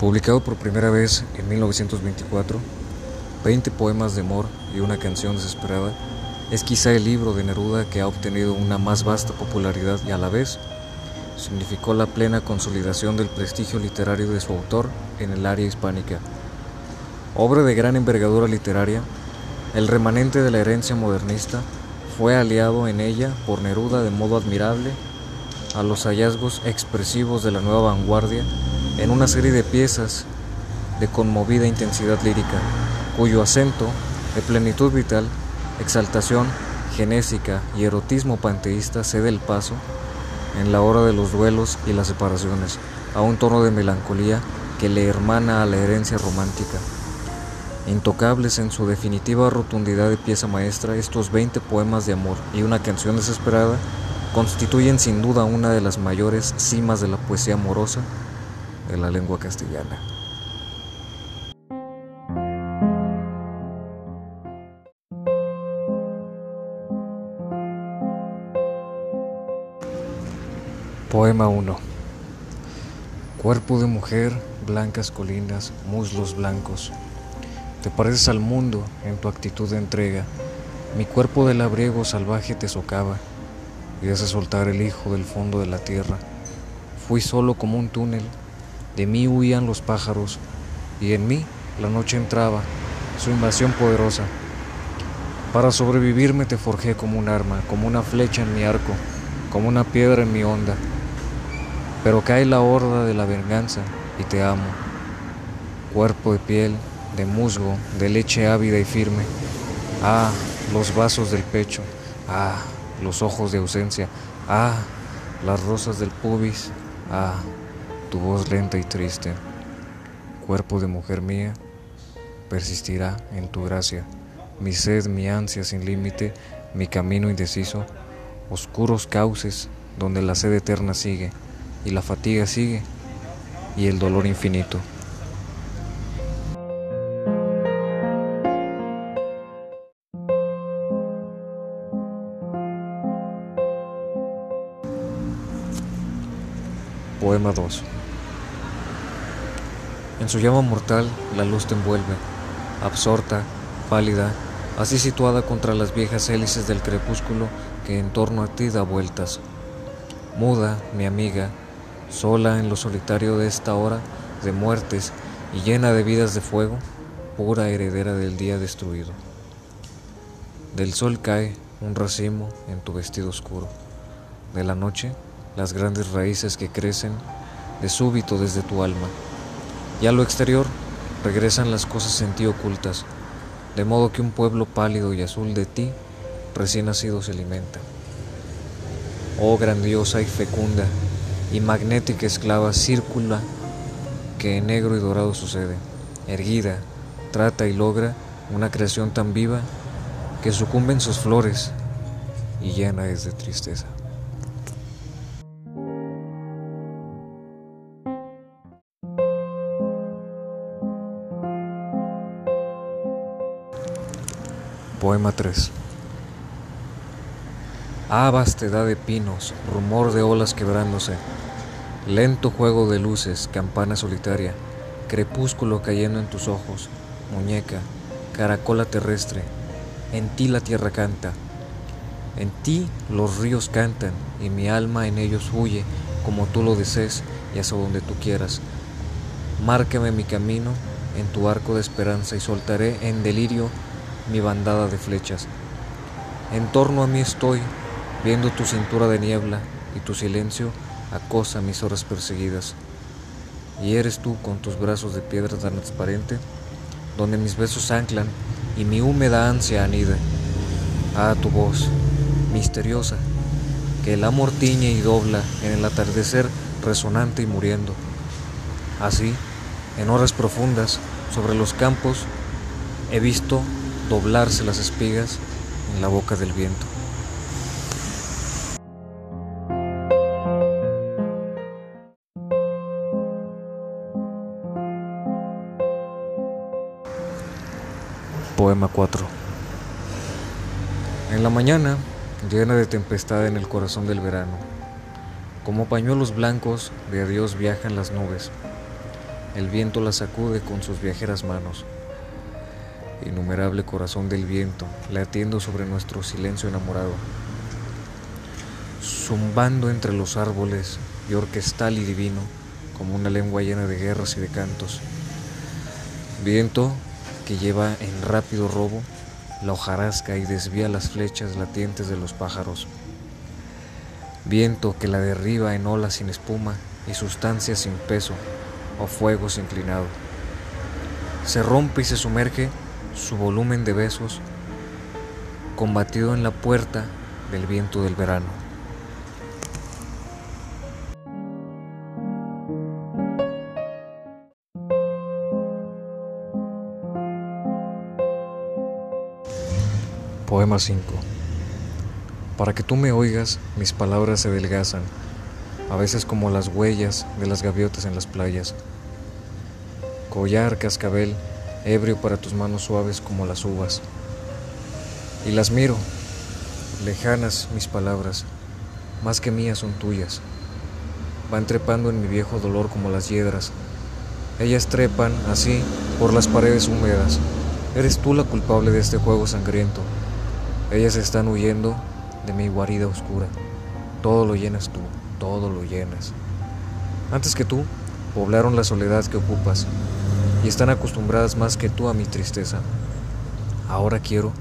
Publicado por primera vez en 1924, 20 poemas de amor y una canción desesperada, es quizá el libro de Neruda que ha obtenido una más vasta popularidad y a la vez significó la plena consolidación del prestigio literario de su autor en el área hispánica. Obra de gran envergadura literaria, el remanente de la herencia modernista fue aliado en ella por Neruda de modo admirable a los hallazgos expresivos de la nueva vanguardia en una serie de piezas de conmovida intensidad lírica, cuyo acento de plenitud vital, exaltación genésica y erotismo panteísta cede el paso en la hora de los duelos y las separaciones, a un tono de melancolía que le hermana a la herencia romántica. Intocables en su definitiva rotundidad de pieza maestra, estos 20 poemas de amor y una canción desesperada constituyen sin duda una de las mayores cimas de la poesía amorosa de la lengua castellana. Poema 1 Cuerpo de mujer, blancas colinas, muslos blancos. Te pareces al mundo en tu actitud de entrega. Mi cuerpo de labriego salvaje te socava y hace soltar el hijo del fondo de la tierra. Fui solo como un túnel, de mí huían los pájaros y en mí la noche entraba, su invasión poderosa. Para sobrevivirme te forjé como un arma, como una flecha en mi arco, como una piedra en mi onda. Pero cae la horda de la venganza y te amo. Cuerpo de piel, de musgo, de leche ávida y firme. Ah, los vasos del pecho. Ah, los ojos de ausencia. Ah, las rosas del pubis. Ah, tu voz lenta y triste. Cuerpo de mujer mía, persistirá en tu gracia. Mi sed, mi ansia sin límite, mi camino indeciso, oscuros cauces donde la sed eterna sigue y la fatiga sigue y el dolor infinito. Poema 2 En su llama mortal la luz te envuelve, absorta, pálida, así situada contra las viejas hélices del crepúsculo que en torno a ti da vueltas. Muda, mi amiga, sola en lo solitario de esta hora de muertes y llena de vidas de fuego, pura heredera del día destruido. Del sol cae un racimo en tu vestido oscuro. De la noche, las grandes raíces que crecen de súbito desde tu alma. Y a lo exterior regresan las cosas en ti ocultas, de modo que un pueblo pálido y azul de ti recién nacido se alimenta. Oh grandiosa y fecunda, y magnética esclava círcula que en negro y dorado sucede, erguida, trata y logra una creación tan viva que sucumben sus flores y llena es de tristeza. Poema 3 Ah, vastedad de pinos, rumor de olas quebrándose, lento juego de luces, campana solitaria, crepúsculo cayendo en tus ojos, muñeca, caracola terrestre, en ti la tierra canta, en ti los ríos cantan y mi alma en ellos huye como tú lo desees y hacia donde tú quieras. Márcame mi camino en tu arco de esperanza y soltaré en delirio mi bandada de flechas. En torno a mí estoy, viendo tu cintura de niebla y tu silencio acosa mis horas perseguidas. Y eres tú con tus brazos de piedra tan transparente, donde mis besos anclan y mi húmeda ansia anida. Ah, tu voz, misteriosa, que el amor tiñe y dobla en el atardecer resonante y muriendo. Así, en horas profundas, sobre los campos, he visto doblarse las espigas en la boca del viento. Poema 4 En la mañana, llena de tempestad en el corazón del verano, como pañuelos blancos de adiós viajan las nubes. el viento la sacude con sus viajeras manos. Innumerable corazón del viento, latiendo sobre nuestro silencio enamorado. Zumbando entre los árboles y orquestal y divino, como una lengua llena de guerras y de cantos. Viento que lleva en rápido robo la hojarasca y desvía las flechas latientes de los pájaros. Viento que la derriba en olas sin espuma y sustancia sin peso o fuegos inclinado. Se rompe y se sumerge su volumen de besos, combatido en la puerta del viento del verano. Poema 5 Para que tú me oigas, mis palabras se adelgazan a veces como las huellas de las gaviotas en las playas. Collar, cascabel, ebrio para tus manos suaves como las uvas. Y las miro, lejanas mis palabras, más que mías son tuyas. Van trepando en mi viejo dolor como las hiedras. Ellas trepan así por las paredes húmedas. Eres tú la culpable de este juego sangriento. Ellas están huyendo de mi guarida oscura. Todo lo llenas tú todo lo llenas. Antes que tú, poblaron la soledad que ocupas y están acostumbradas más que tú a mi tristeza. Ahora quiero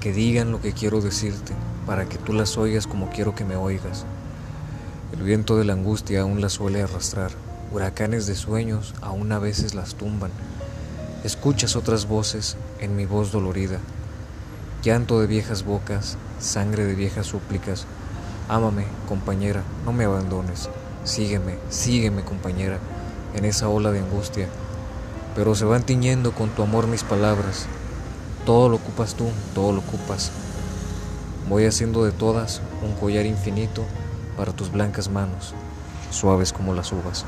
que digan lo que quiero decirte para que tú las oigas como quiero que me oigas. El viento de la angustia aún las suele arrastrar, huracanes de sueños aún a veces las tumban. Escuchas otras voces en mi voz dolorida, llanto de viejas bocas, sangre de viejas súplicas, Ámame, compañera, no me abandones. Sígueme, sígueme, compañera, en esa ola de angustia. Pero se van tiñendo con tu amor mis palabras. Todo lo ocupas tú, todo lo ocupas. Voy haciendo de todas un collar infinito para tus blancas manos, suaves como las uvas.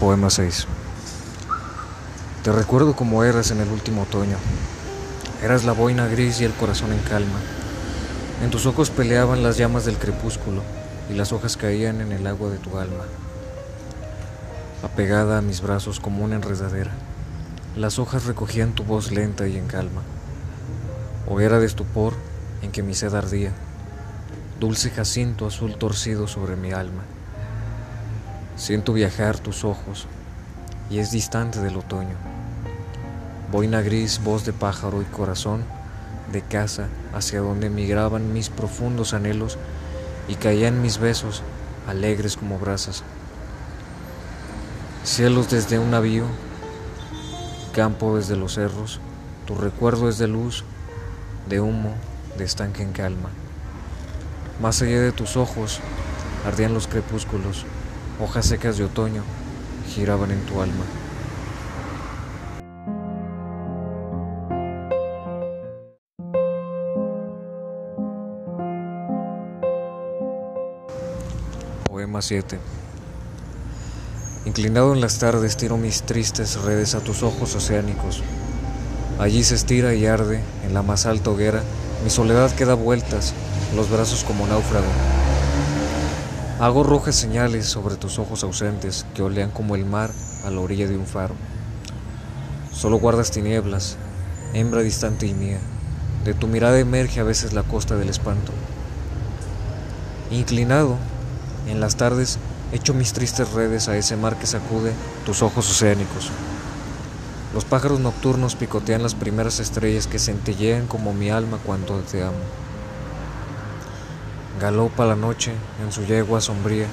Poema 6 Te recuerdo como eras en el último otoño. Eras la boina gris y el corazón en calma. En tus ojos peleaban las llamas del crepúsculo y las hojas caían en el agua de tu alma. Apegada a mis brazos como una enredadera, las hojas recogían tu voz lenta y en calma. Hoguera de estupor en que mi sed ardía, dulce jacinto azul torcido sobre mi alma. Siento viajar tus ojos y es distante del otoño. Boina gris, voz de pájaro y corazón de casa hacia donde migraban mis profundos anhelos y caían mis besos alegres como brasas. Cielos desde un navío, campo desde los cerros, tu recuerdo es de luz, de humo, de estanque en calma. Más allá de tus ojos ardían los crepúsculos hojas secas de otoño giraban en tu alma. Poema 7 Inclinado en las tardes tiro mis tristes redes a tus ojos oceánicos. Allí se estira y arde, en la más alta hoguera, mi soledad queda vueltas, los brazos como náufrago. Hago rojas señales sobre tus ojos ausentes que olean como el mar a la orilla de un faro. Solo guardas tinieblas, hembra distante y mía. De tu mirada emerge a veces la costa del espanto. Inclinado, en las tardes, echo mis tristes redes a ese mar que sacude tus ojos oceánicos. Los pájaros nocturnos picotean las primeras estrellas que centellean como mi alma cuando te amo. Galopa la noche en su yegua sombría,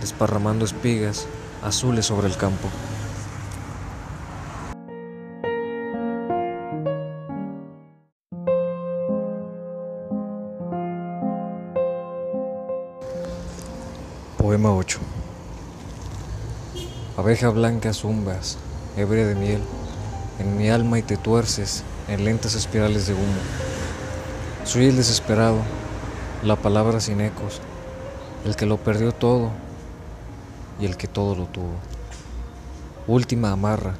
desparramando espigas azules sobre el campo. Abeja blanca zumbas, ebria de miel, en mi alma y te tuerces en lentas espirales de humo. Soy el desesperado la palabra sin ecos, el que lo perdió todo y el que todo lo tuvo. Última amarra,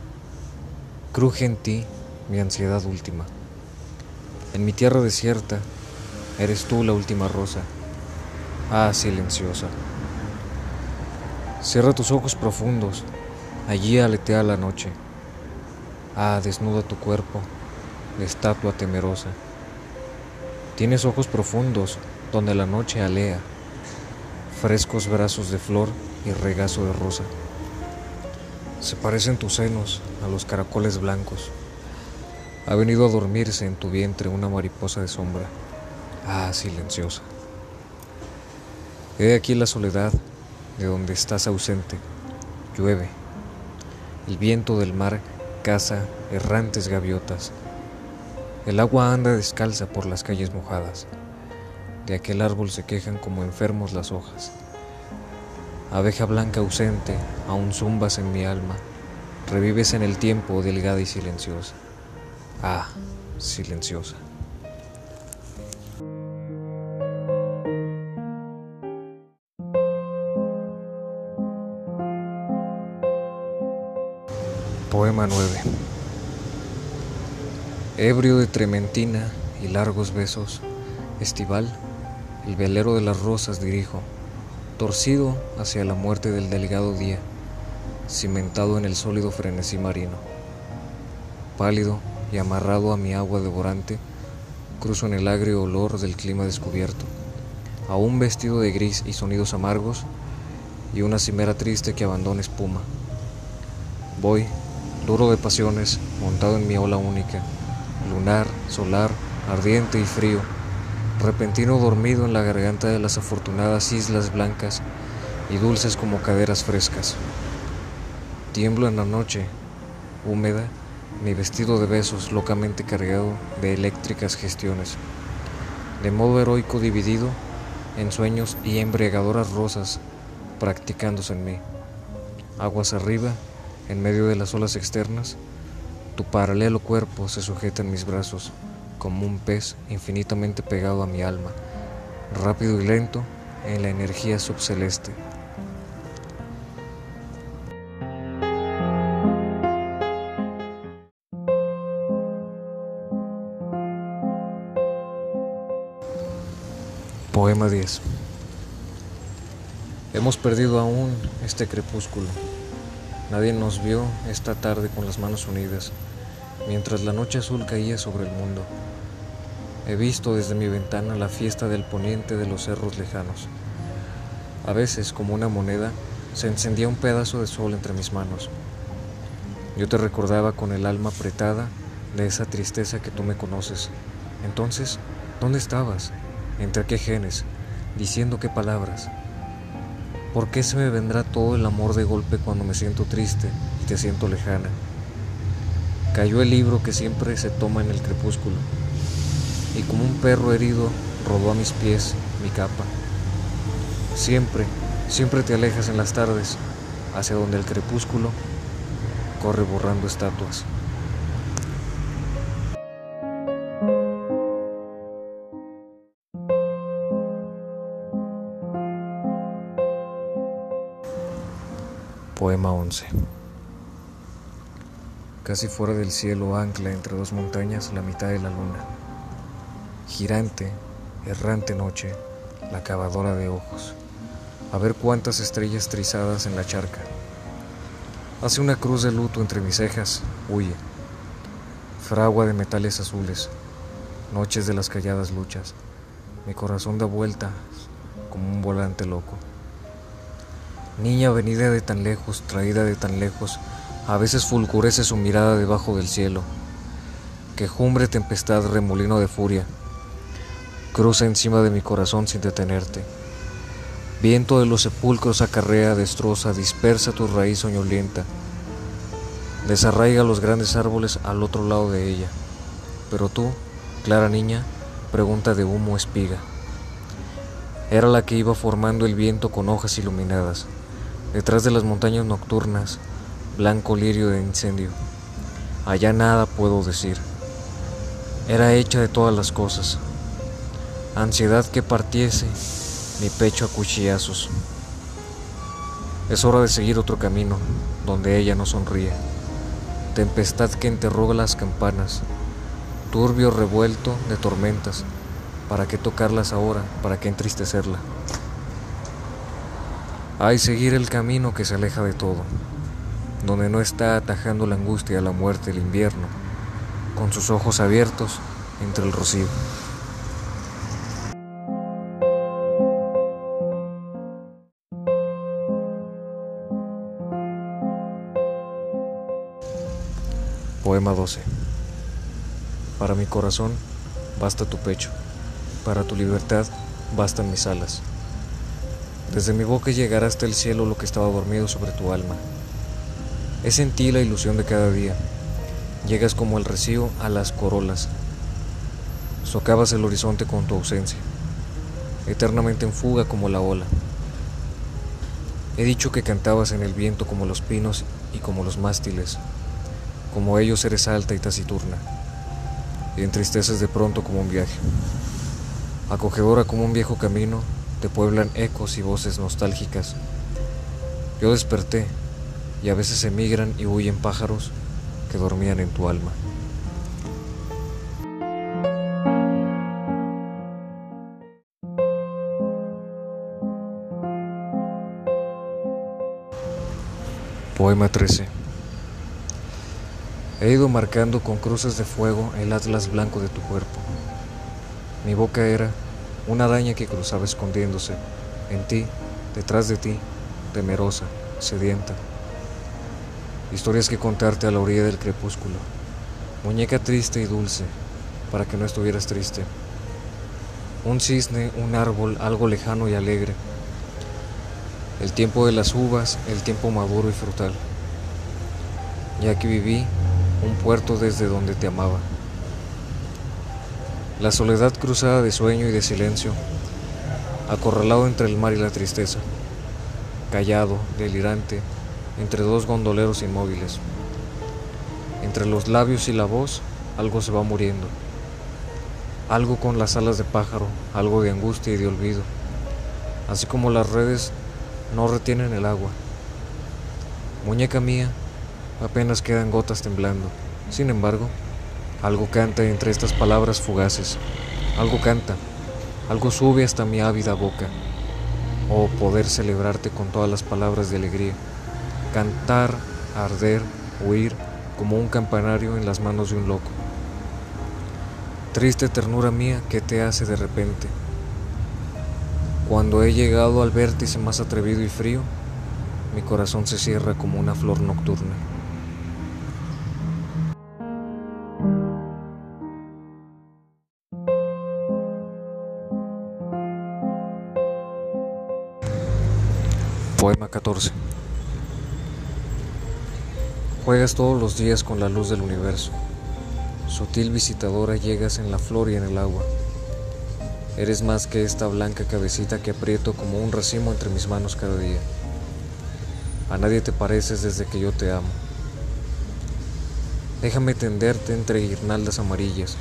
cruje en ti mi ansiedad última. En mi tierra desierta, eres tú la última rosa. Ah, silenciosa. Cierra tus ojos profundos, allí aletea la noche. Ah, desnuda tu cuerpo, de estatua temerosa. Tienes ojos profundos donde la noche alea, frescos brazos de flor y regazo de rosa. Se parecen tus senos a los caracoles blancos. Ha venido a dormirse en tu vientre una mariposa de sombra. Ah, silenciosa. He aquí la soledad de donde estás ausente. Llueve. El viento del mar caza errantes gaviotas. El agua anda descalza por las calles mojadas. De aquel árbol se quejan como enfermos las hojas. Abeja blanca ausente, aún zumbas en mi alma, revives en el tiempo delgada y silenciosa. Ah, silenciosa. Poema 9 Ebrio de trementina y largos besos, estival, el velero de las rosas dirijo torcido hacia la muerte del delgado día, cimentado en el sólido frenesí marino. Pálido y amarrado a mi agua devorante, cruzo en el agrio olor del clima descubierto, aún vestido de gris y sonidos amargos, y una cimera triste que abandona espuma. Voy, duro de pasiones, montado en mi ola única, lunar, solar, ardiente y frío, repentino dormido en la garganta de las afortunadas islas blancas y dulces como caderas frescas. Tiemblo en la noche, húmeda, mi vestido de besos locamente cargado de eléctricas gestiones, de modo heroico dividido en sueños y embriagadoras rosas practicándose en mí. Aguas arriba, en medio de las olas externas, tu paralelo cuerpo se sujeta en mis brazos como un pez infinitamente pegado a mi alma, rápido y lento en la energía subceleste. Poema 10 Hemos perdido aún este crepúsculo. Nadie nos vio esta tarde con las manos unidas, mientras la noche azul caía sobre el mundo. He visto desde mi ventana la fiesta del poniente de los cerros lejanos. A veces, como una moneda, se encendía un pedazo de sol entre mis manos. Yo te recordaba con el alma apretada de esa tristeza que tú me conoces. Entonces, ¿dónde estabas? ¿Entre qué genes? ¿Diciendo qué palabras? ¿Por qué se me vendrá todo el amor de golpe cuando me siento triste y te siento lejana? Cayó el libro que siempre se toma en el crepúsculo y como un perro herido rodó a mis pies mi capa. Siempre, siempre te alejas en las tardes hacia donde el crepúsculo corre borrando estatuas. Poema 11 Casi fuera del cielo ancla entre dos montañas la mitad de la luna girante, errante noche, la cavadora de ojos, a ver cuántas estrellas trizadas en la charca. Hace una cruz de luto entre mis cejas, huye. Fragua de metales azules, noches de las calladas luchas, mi corazón da vuelta como un volante loco. Niña venida de tan lejos, traída de tan lejos, a veces fulgurece su mirada debajo del cielo. Quejumbre, tempestad, remolino de furia, cruza encima de mi corazón sin detenerte. Viento de los sepulcros acarrea, destroza, dispersa tu raíz soñolienta. Desarraiga los grandes árboles al otro lado de ella. Pero tú, clara niña, pregunta de humo espiga. Era la que iba formando el viento con hojas iluminadas. Detrás de las montañas nocturnas, blanco lirio de incendio. Allá nada puedo decir. Era hecha de todas las cosas, ansiedad que partiese mi pecho a cuchillazos. Es hora de seguir otro camino, donde ella no sonríe. Tempestad que interroga las campanas, turbio revuelto de tormentas. ¿Para qué tocarlas ahora? ¿Para qué entristecerla? Hay seguir el camino que se aleja de todo, donde no está atajando la angustia, la muerte, el invierno, con sus ojos abiertos entre el rocío. Poema 12. Para mi corazón basta tu pecho, para tu libertad bastan mis alas. Desde mi boca llegará hasta el cielo lo que estaba dormido sobre tu alma. Es en ti la ilusión de cada día. Llegas como el rocío a las corolas. Socavas el horizonte con tu ausencia, eternamente en fuga como la ola. He dicho que cantabas en el viento como los pinos y como los mástiles como ellos eres alta y taciturna, y entristeces de pronto como un viaje. Acogedora como un viejo camino, te pueblan ecos y voces nostálgicas. Yo desperté, y a veces emigran y huyen pájaros que dormían en tu alma. Poema 13 He ido marcando con cruces de fuego el atlas blanco de tu cuerpo. Mi boca era una araña que cruzaba escondiéndose en ti, detrás de ti, temerosa, sedienta. Historias que contarte a la orilla del crepúsculo. Muñeca triste y dulce, para que no estuvieras triste. Un cisne, un árbol, algo lejano y alegre. El tiempo de las uvas, el tiempo maduro y frutal. Ya que viví un puerto desde donde te amaba. La soledad cruzada de sueño y de silencio, acorralado entre el mar y la tristeza, callado, delirante, entre dos gondoleros inmóviles. Entre los labios y la voz, algo se va muriendo. Algo con las alas de pájaro, algo de angustia y de olvido, así como las redes no retienen el agua. Muñeca mía, apenas quedan gotas temblando. Sin embargo, algo canta entre estas palabras fugaces. Algo canta, algo sube hasta mi ávida boca. Oh, poder celebrarte con todas las palabras de alegría. Cantar, arder, huir, como un campanario en las manos de un loco. Triste ternura mía, ¿qué te hace de repente? Cuando he llegado al vértice más atrevido y frío, mi corazón se cierra como una flor nocturna. Poema 14 Juegas todos los días con la luz del universo. Sutil visitadora llegas en la flor y en el agua. Eres más que esta blanca cabecita que aprieto como un racimo entre mis manos cada día. A nadie te pareces desde que yo te amo. Déjame tenderte entre guirnaldas amarillas,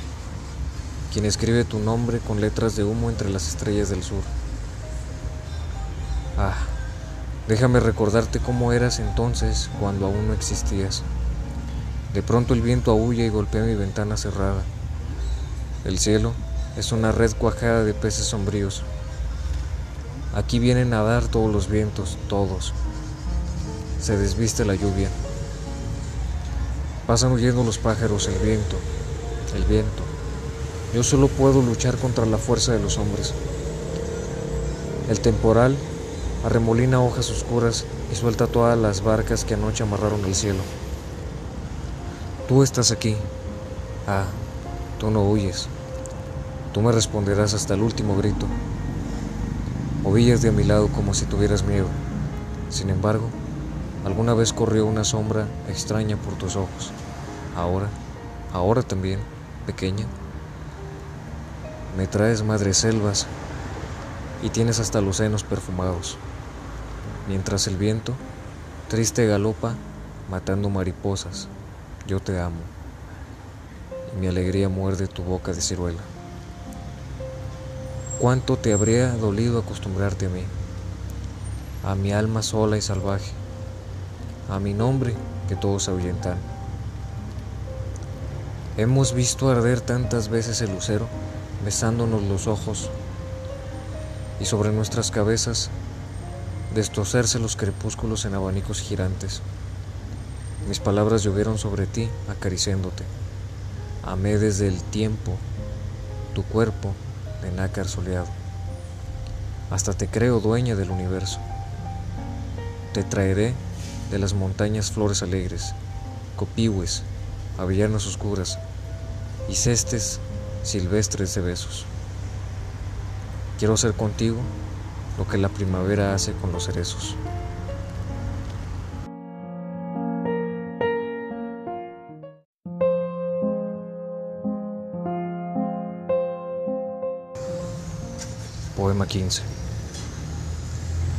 quien escribe tu nombre con letras de humo entre las estrellas del sur. Ah, Déjame recordarte cómo eras entonces cuando aún no existías. De pronto el viento aúlla y golpea mi ventana cerrada. El cielo es una red cuajada de peces sombríos. Aquí vienen a dar todos los vientos, todos. Se desviste la lluvia. Pasan huyendo los pájaros, el viento, el viento. Yo solo puedo luchar contra la fuerza de los hombres. El temporal arremolina hojas oscuras y suelta todas las barcas que anoche amarraron el cielo. Tú estás aquí. Ah, tú no huyes. Tú me responderás hasta el último grito. Ovillas de a mi lado como si tuvieras miedo. Sin embargo, alguna vez corrió una sombra extraña por tus ojos. Ahora, ahora también, pequeña. Me traes madres selvas y tienes hasta los senos perfumados mientras el viento triste galopa matando mariposas. Yo te amo y mi alegría muerde tu boca de ciruela. ¿Cuánto te habría dolido acostumbrarte a mí, a mi alma sola y salvaje, a mi nombre que todos ahuyentan? Hemos visto arder tantas veces el lucero, besándonos los ojos, y sobre nuestras cabezas destorcerse los crepúsculos en abanicos girantes. Mis palabras llovieron sobre ti, acariciándote. Amé desde el tiempo tu cuerpo de nácar soleado. Hasta te creo dueña del universo. Te traeré de las montañas flores alegres, copihues, avellanas oscuras y cestes silvestres de besos. Quiero hacer contigo lo que la primavera hace con los cerezos. Poema 15.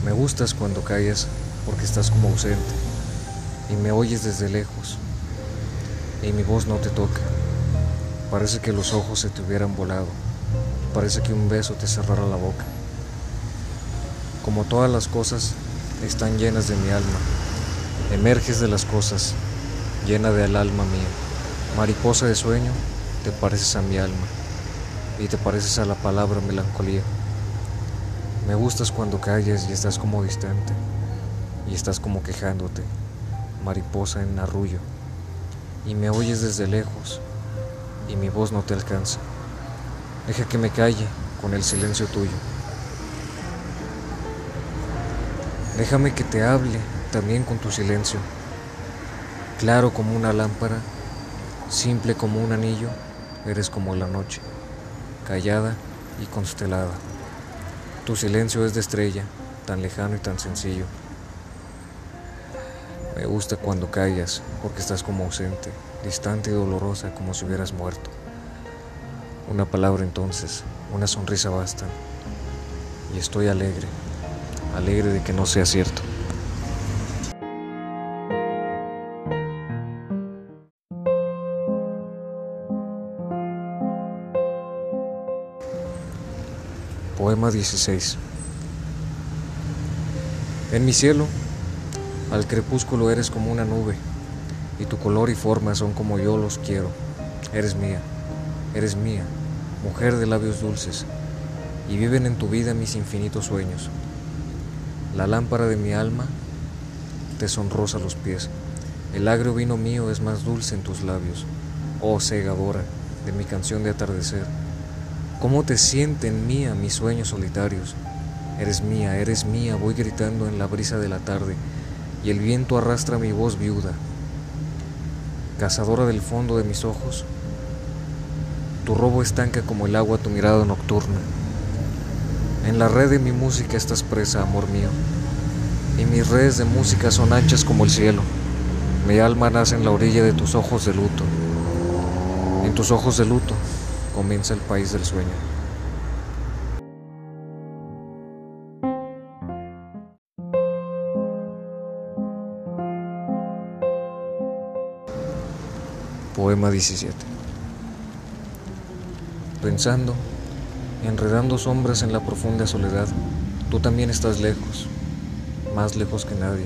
Me gustas cuando callas porque estás como ausente y me oyes desde lejos y mi voz no te toca. Parece que los ojos se te hubieran volado. Parece que un beso te cerrara la boca. Como todas las cosas están llenas de mi alma, emerges de las cosas, llena del alma mía. Mariposa de sueño, te pareces a mi alma y te pareces a la palabra melancolía. Me gustas cuando calles y estás como distante y estás como quejándote, mariposa en arrullo, y me oyes desde lejos y mi voz no te alcanza. Deja que me calle con el silencio tuyo. Déjame que te hable también con tu silencio, claro como una lámpara, simple como un anillo, eres como la noche, callada y constelada. Tu silencio es de estrella, tan lejano y tan sencillo. Me gusta cuando callas, porque estás como ausente, distante y dolorosa, como si hubieras muerto. Una palabra entonces, una sonrisa bastan. Y estoy alegre, alegre de que no sea cierto. Poema 16. En mi cielo, al crepúsculo eres como una nube, y tu color y forma son como yo los quiero. Eres mía, eres mía, mujer de labios dulces, y viven en tu vida mis infinitos sueños. La lámpara de mi alma te sonrosa los pies. El agrio vino mío es más dulce en tus labios, oh segadora de mi canción de atardecer. ¿Cómo te sienten mía mis sueños solitarios? Eres mía, eres mía, voy gritando en la brisa de la tarde, y el viento arrastra mi voz viuda. Cazadora del fondo de mis ojos, tu robo estanca como el agua tu mirada nocturna. En la red de mi música estás presa, amor mío, y mis redes de música son anchas como el cielo. Mi alma nace en la orilla de tus ojos de luto. En tus ojos de luto comienza el país del sueño. Poema 17. Pensando, enredando sombras en la profunda soledad, tú también estás lejos, más lejos que nadie.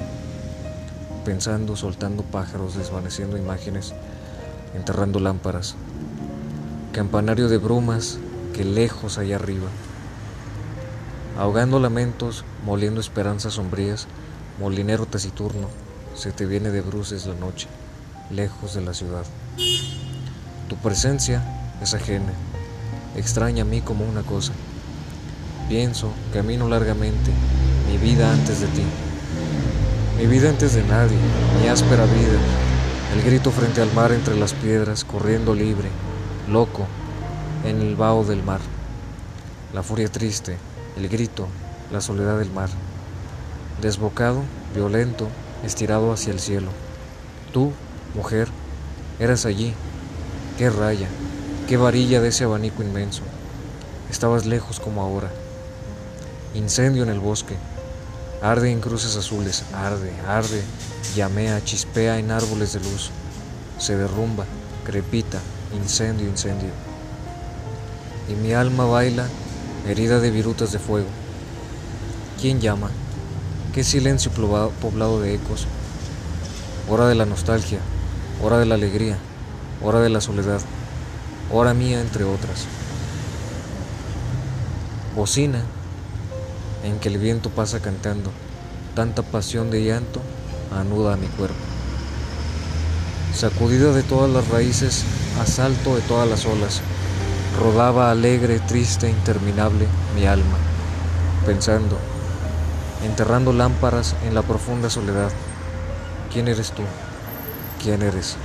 Pensando, soltando pájaros, desvaneciendo imágenes, enterrando lámparas, campanario de brumas que lejos allá arriba, ahogando lamentos, moliendo esperanzas sombrías, molinero taciturno, se te viene de bruces la noche, lejos de la ciudad. Tu presencia es ajena, extraña a mí como una cosa. Pienso, camino largamente, mi vida antes de ti, mi vida antes de nadie, mi áspera vida, el grito frente al mar entre las piedras, corriendo libre, loco, en el vaho del mar. La furia triste, el grito, la soledad del mar. Desbocado, violento, estirado hacia el cielo. Tú, mujer, eras allí. Qué raya, qué varilla de ese abanico inmenso. Estabas lejos como ahora. Incendio en el bosque. Arde en cruces azules, arde, arde, llamea, chispea en árboles de luz. Se derrumba, crepita, incendio, incendio. Y mi alma baila, herida de virutas de fuego. ¿Quién llama? ¿Qué silencio poblado de ecos? Hora de la nostalgia, hora de la alegría, hora de la soledad. Hora mía entre otras. Bocina en que el viento pasa cantando, tanta pasión de llanto anuda a mi cuerpo. Sacudida de todas las raíces, asalto de todas las olas, rodaba alegre, triste, interminable mi alma, pensando, enterrando lámparas en la profunda soledad. ¿Quién eres tú? ¿Quién eres?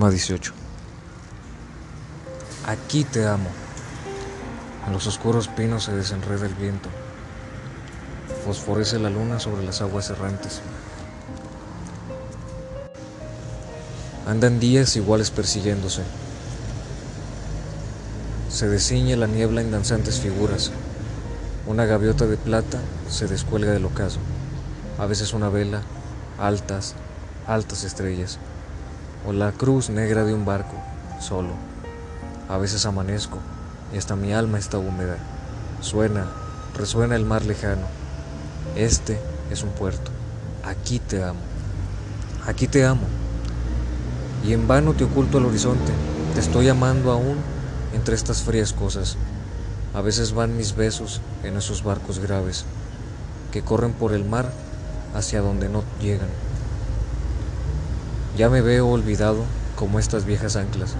Poema 18. Aquí te amo. En los oscuros pinos se desenreda el viento. Fosforece la luna sobre las aguas errantes. Andan días iguales persiguiéndose. Se desciñe la niebla en danzantes figuras. Una gaviota de plata se descuelga del ocaso. A veces una vela, altas, altas estrellas o la cruz negra de un barco, solo. A veces amanezco y hasta mi alma está húmeda. Suena, resuena el mar lejano. Este es un puerto. Aquí te amo. Aquí te amo. Y en vano te oculto el horizonte. Te estoy amando aún entre estas frías cosas. A veces van mis besos en esos barcos graves que corren por el mar hacia donde no llegan. Ya me veo olvidado como estas viejas anclas.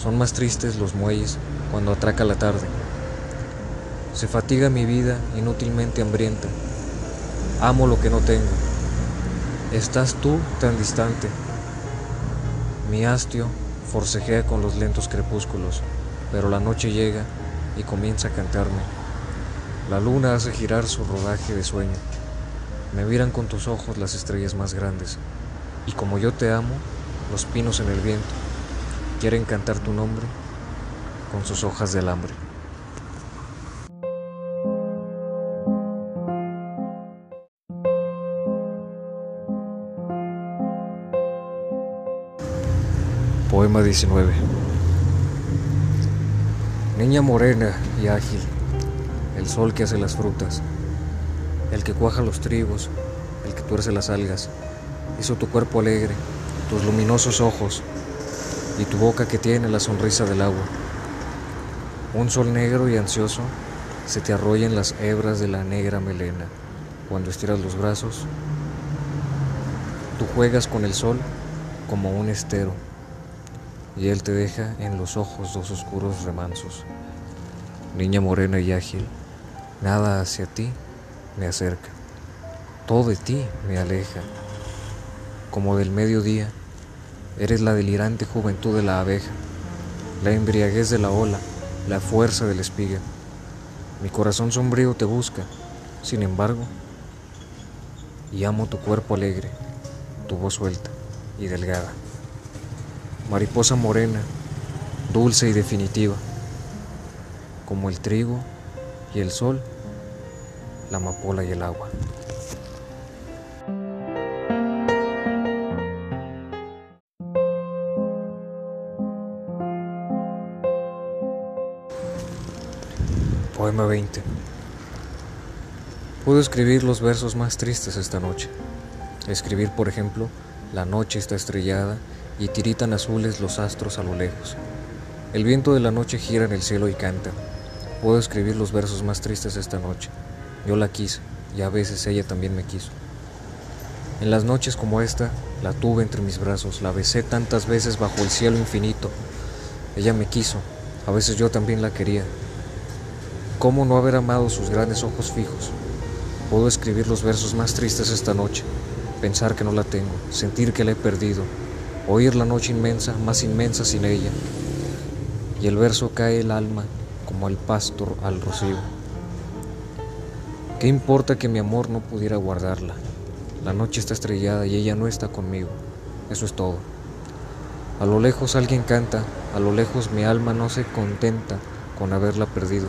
Son más tristes los muelles cuando atraca la tarde. Se fatiga mi vida inútilmente hambrienta. Amo lo que no tengo. Estás tú tan distante. Mi hastio forcejea con los lentos crepúsculos, pero la noche llega y comienza a cantarme. La luna hace girar su rodaje de sueño. Me miran con tus ojos las estrellas más grandes. Y como yo te amo, los pinos en el viento quieren cantar tu nombre con sus hojas de alambre. Poema 19 Niña morena y ágil, el sol que hace las frutas, el que cuaja los trigos, el que tuerce las algas, hizo tu cuerpo alegre, tus luminosos ojos y tu boca que tiene la sonrisa del agua. Un sol negro y ansioso se te arrolla en las hebras de la negra melena. Cuando estiras los brazos, tú juegas con el sol como un estero y él te deja en los ojos dos oscuros remansos. Niña morena y ágil, nada hacia ti me acerca, todo de ti me aleja como del mediodía, eres la delirante juventud de la abeja, la embriaguez de la ola, la fuerza del espiga. Mi corazón sombrío te busca, sin embargo, y amo tu cuerpo alegre, tu voz suelta y delgada. Mariposa morena, dulce y definitiva, como el trigo y el sol, la amapola y el agua. 20. Puedo escribir los versos más tristes esta noche. Escribir, por ejemplo, la noche está estrellada y tiritan azules los astros a lo lejos. El viento de la noche gira en el cielo y canta. Puedo escribir los versos más tristes esta noche. Yo la quise y a veces ella también me quiso. En las noches como esta, la tuve entre mis brazos, la besé tantas veces bajo el cielo infinito. Ella me quiso, a veces yo también la quería. ¿Cómo no haber amado sus grandes ojos fijos? Puedo escribir los versos más tristes esta noche, pensar que no la tengo, sentir que la he perdido, oír la noche inmensa, más inmensa sin ella. Y el verso cae el alma como el pastor al rocío. ¿Qué importa que mi amor no pudiera guardarla? La noche está estrellada y ella no está conmigo. Eso es todo. A lo lejos alguien canta, a lo lejos mi alma no se contenta con haberla perdido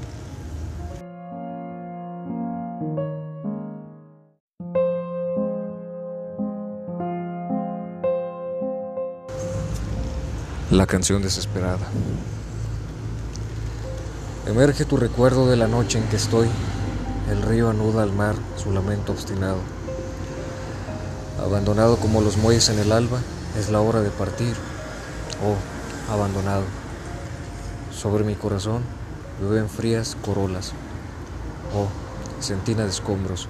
La canción desesperada. Emerge tu recuerdo de la noche en que estoy. El río anuda al mar su lamento obstinado. Abandonado como los muelles en el alba, es la hora de partir. Oh, abandonado. Sobre mi corazón llueven frías corolas. Oh, sentina de escombros.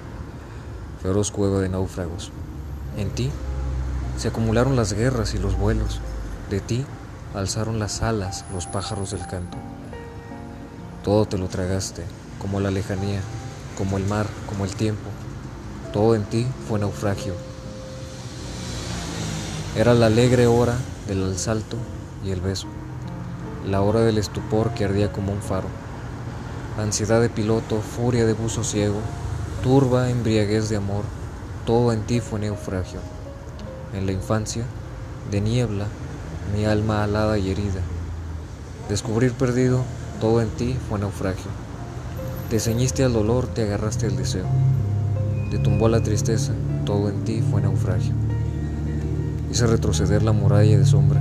Feroz cueva de náufragos. En ti se acumularon las guerras y los vuelos. De ti alzaron las alas los pájaros del canto. Todo te lo tragaste, como la lejanía, como el mar, como el tiempo. Todo en ti fue naufragio. Era la alegre hora del asalto y el beso, la hora del estupor que ardía como un faro. Ansiedad de piloto, furia de buzo ciego, turba embriaguez de amor, todo en ti fue naufragio. En la infancia, de niebla, mi alma alada y herida. Descubrir perdido, todo en ti fue naufragio. Te ceñiste al dolor, te agarraste al deseo. Te tumbó la tristeza, todo en ti fue naufragio. Hice retroceder la muralla de sombra.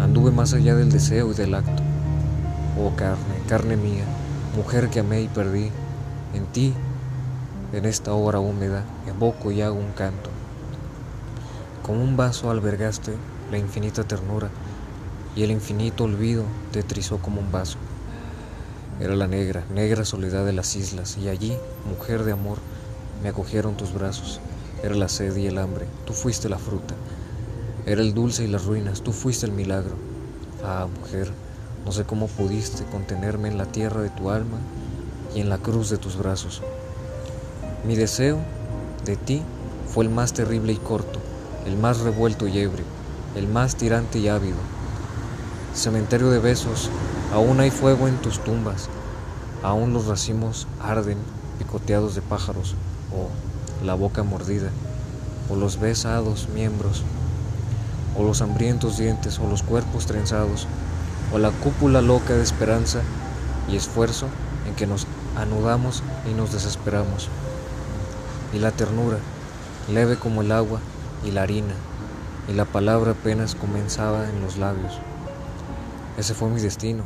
Anduve más allá del deseo y del acto. Oh carne, carne mía, mujer que amé y perdí, en ti, en esta hora húmeda, evoco y hago un canto. Como un vaso albergaste la infinita ternura, y el infinito olvido te trizó como un vaso. Era la negra, negra soledad de las islas, y allí, mujer de amor, me acogieron tus brazos. Era la sed y el hambre, tú fuiste la fruta. Era el dulce y las ruinas, tú fuiste el milagro. Ah, mujer, no sé cómo pudiste contenerme en la tierra de tu alma y en la cruz de tus brazos. Mi deseo de ti fue el más terrible y corto, el más revuelto y ebrio el más tirante y ávido. Cementerio de besos, aún hay fuego en tus tumbas, aún los racimos arden picoteados de pájaros, o la boca mordida, o los besados miembros, o los hambrientos dientes, o los cuerpos trenzados, o la cúpula loca de esperanza y esfuerzo en que nos anudamos y nos desesperamos. Y la ternura, leve como el agua y la harina, y la palabra apenas comenzaba en los labios. Ese fue mi destino,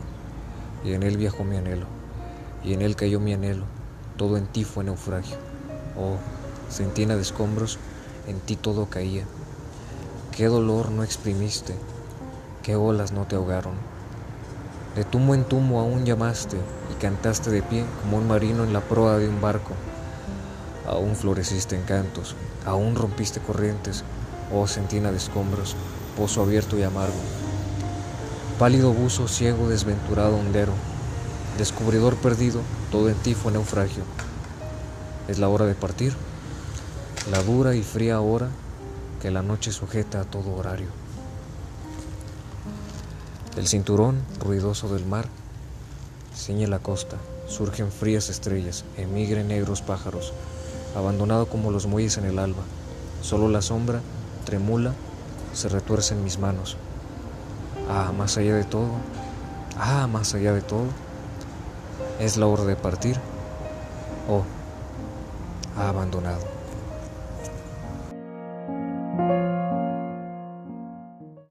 y en él viajó mi anhelo, y en él cayó mi anhelo, todo en ti fue naufragio. Oh, centina de escombros, en ti todo caía. Qué dolor no exprimiste, qué olas no te ahogaron. De tumo en tumo aún llamaste y cantaste de pie como un marino en la proa de un barco. Aún floreciste en cantos, aún rompiste corrientes, oh sentina de escombros, pozo abierto y amargo. Pálido buzo, ciego, desventurado hondero, descubridor perdido, todo en ti fue naufragio. Es la hora de partir, la dura y fría hora que la noche sujeta a todo horario. El cinturón ruidoso del mar ciñe la costa, surgen frías estrellas, emigren negros pájaros, abandonado como los muelles en el alba, solo la sombra tremula, se retuerce en mis manos. Ah, más allá de todo, ah, más allá de todo, es la hora de partir. Oh, ha abandonado.